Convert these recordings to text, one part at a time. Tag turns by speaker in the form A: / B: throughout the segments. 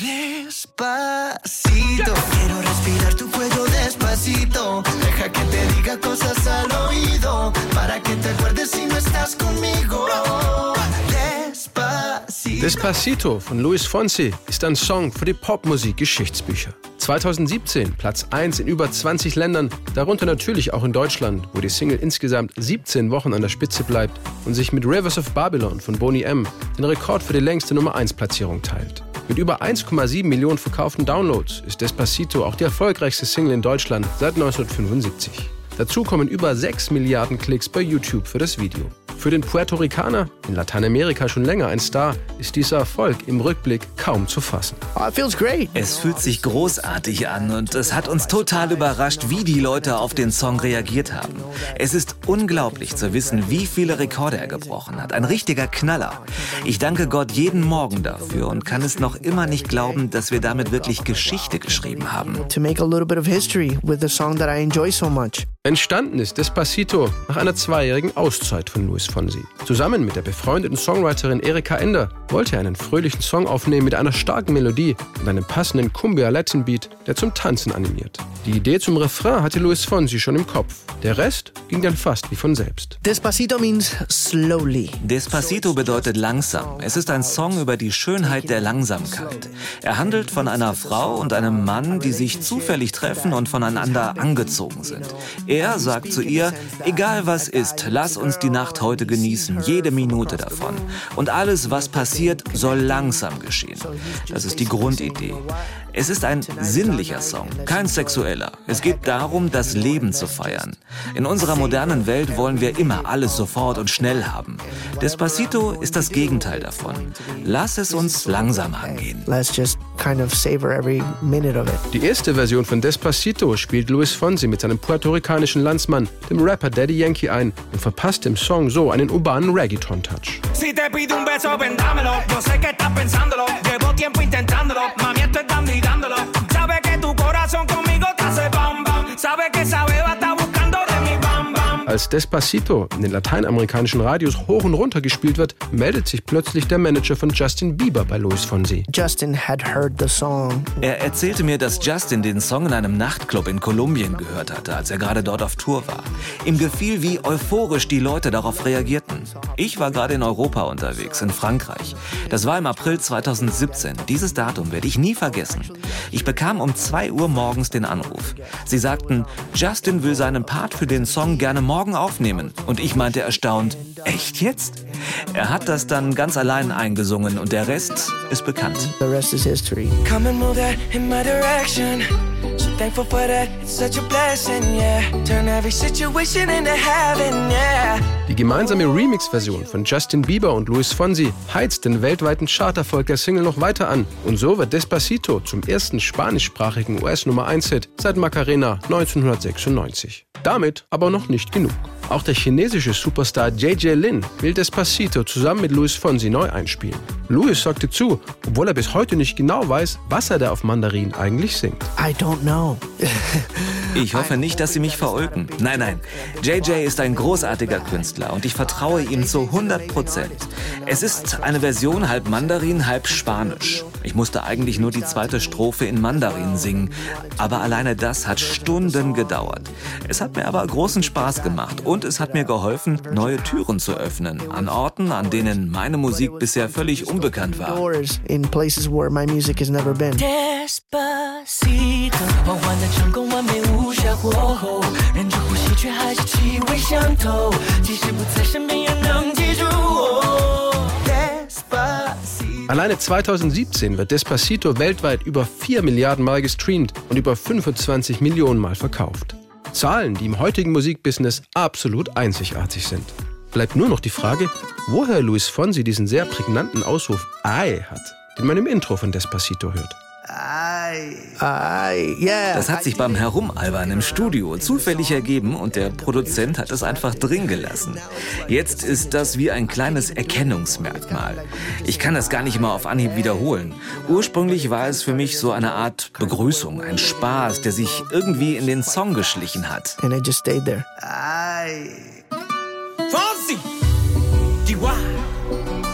A: Despacito, quiero respirar tu cuello despacito. Deja que te diga cosas al oído para que te acuerdes si no estás conmigo. Despacito.
B: Von Luis Fonsi ist ein Song für die Popmusik-Geschichtsbücher. 2017 Platz 1 in über 20 Ländern, darunter natürlich auch in Deutschland, wo die Single insgesamt 17 Wochen an der Spitze bleibt und sich mit Rivers of Babylon von Boney M den Rekord für die längste Nummer 1 Platzierung teilt. Mit über 1,7 Millionen verkauften Downloads ist Despacito auch die erfolgreichste Single in Deutschland seit 1975. Dazu kommen über 6 Milliarden Klicks bei YouTube für das Video. Für den Puerto Ricaner, in Lateinamerika schon länger ein Star, ist dieser Erfolg im Rückblick kaum zu fassen.
C: It feels great.
D: Es fühlt sich großartig an und es hat uns total überrascht, wie die Leute auf den Song reagiert haben. Es ist unglaublich zu wissen, wie viele Rekorde er gebrochen hat. Ein richtiger Knaller. Ich danke Gott jeden Morgen dafür und kann es noch immer nicht glauben, dass wir damit wirklich Geschichte geschrieben haben.
C: To make a little bit of history with a song that I enjoy so much.
B: Entstanden ist Despacito nach einer zweijährigen Auszeit von Luis Fonsi. Zusammen mit der befreundeten Songwriterin Erika Ender wollte er einen fröhlichen Song aufnehmen mit einer starken Melodie und einem passenden Cumbia-Latin-Beat, der zum Tanzen animiert. Die Idee zum Refrain hatte Luis Fonsi schon im Kopf. Der Rest ging dann fast wie von selbst.
C: Despacito means slowly.
D: Despacito bedeutet langsam. Es ist ein Song über die Schönheit der Langsamkeit. Er handelt von einer Frau und einem Mann, die sich zufällig treffen und voneinander angezogen sind. Er sagt zu ihr, egal was ist, lass uns die Nacht heute genießen, jede Minute davon. Und alles, was passiert, soll langsam geschehen. Das ist die Grundidee. Es ist ein sinnlicher Song, kein sexueller. Es geht darum, das Leben zu feiern. In unserer modernen Welt wollen wir immer alles sofort und schnell haben. Despacito ist das Gegenteil davon. Lass es uns langsam angehen.
C: Let's just kind of savor every minute of it.
B: Die erste Version von Despacito spielt Luis Fonsi mit seinem puerto-ricanischen Landsmann, dem Rapper Daddy Yankee, ein und verpasst dem Song so einen urbanen Reggaeton-Touch.
E: Si te pido un beso, ven dámelo. Yo sé que estás pensándolo. Llevo tiempo intentándolo. Mami, esto es
B: Als Despacito in den lateinamerikanischen Radios hoch und runter gespielt wird, meldet sich plötzlich der Manager von Justin Bieber bei Luis Fonsi.
C: Justin had heard the song.
D: Er erzählte mir, dass Justin den Song in einem Nachtclub in Kolumbien gehört hatte, als er gerade dort auf Tour war. Ihm gefiel, wie euphorisch die Leute darauf reagierten. Ich war gerade in Europa unterwegs, in Frankreich. Das war im April 2017. Dieses Datum werde ich nie vergessen. Ich bekam um 2 Uhr morgens den Anruf. Sie sagten, Justin will seinen Part für den Song gerne morgen aufnehmen. Und ich meinte erstaunt, echt jetzt? Er hat das dann ganz allein eingesungen und der Rest ist bekannt.
C: The rest is history.
A: Come and move that in my direction. So thankful for that, it's such a blessing, yeah. Turn every situation into heaven, yeah.
B: Die gemeinsame Remix-Version von Justin Bieber und Luis Fonsi heizt den weltweiten Charterfolg der Single noch weiter an. Und so wird Despacito zum ersten spanischsprachigen US-Nummer 1-Hit seit Macarena 1996. Damit aber noch nicht genug. Auch der chinesische Superstar JJ Lin will Despacito zusammen mit Luis Fonsi neu einspielen. Luis sagte zu, obwohl er bis heute nicht genau weiß, was er da auf Mandarin eigentlich singt.
C: I don't know.
D: Ich hoffe nicht, dass Sie mich verulken. Nein, nein. JJ ist ein großartiger Künstler und ich vertraue ihm zu 100 Prozent. Es ist eine Version halb Mandarin, halb Spanisch. Ich musste eigentlich nur die zweite Strophe in Mandarin singen, aber alleine das hat Stunden gedauert. Es hat mir aber großen Spaß gemacht und es hat mir geholfen, neue Türen zu öffnen, an Orten, an denen meine Musik bisher völlig unbekannt war.
A: Despacito，缓缓的唱功完美无暇火候，忍住呼吸却还是气味相投，即使不在身边也能记住我。Despacito。
B: Alleine 2017 wird Despacito weltweit über 4 Milliarden Mal gestreamt und über 25 Millionen Mal verkauft. Zahlen, die im heutigen Musikbusiness absolut einzigartig sind. Bleibt nur noch die Frage, woher Luis Fonsi diesen sehr prägnanten Ausruf Ay hat, den man im Intro von Despacito hört.
C: I, yeah.
D: Das hat sich beim Herumalbern im Studio zufällig ergeben und der Produzent hat es einfach drin gelassen. Jetzt ist das wie ein kleines Erkennungsmerkmal. Ich kann das gar nicht mal auf Anhieb wiederholen. Ursprünglich war es für mich so eine Art Begrüßung, ein Spaß, der sich irgendwie in den Song geschlichen hat.
C: and I just stayed there.
E: DY.
A: Oh,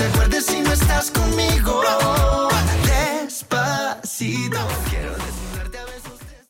F: te si no estás conmigo.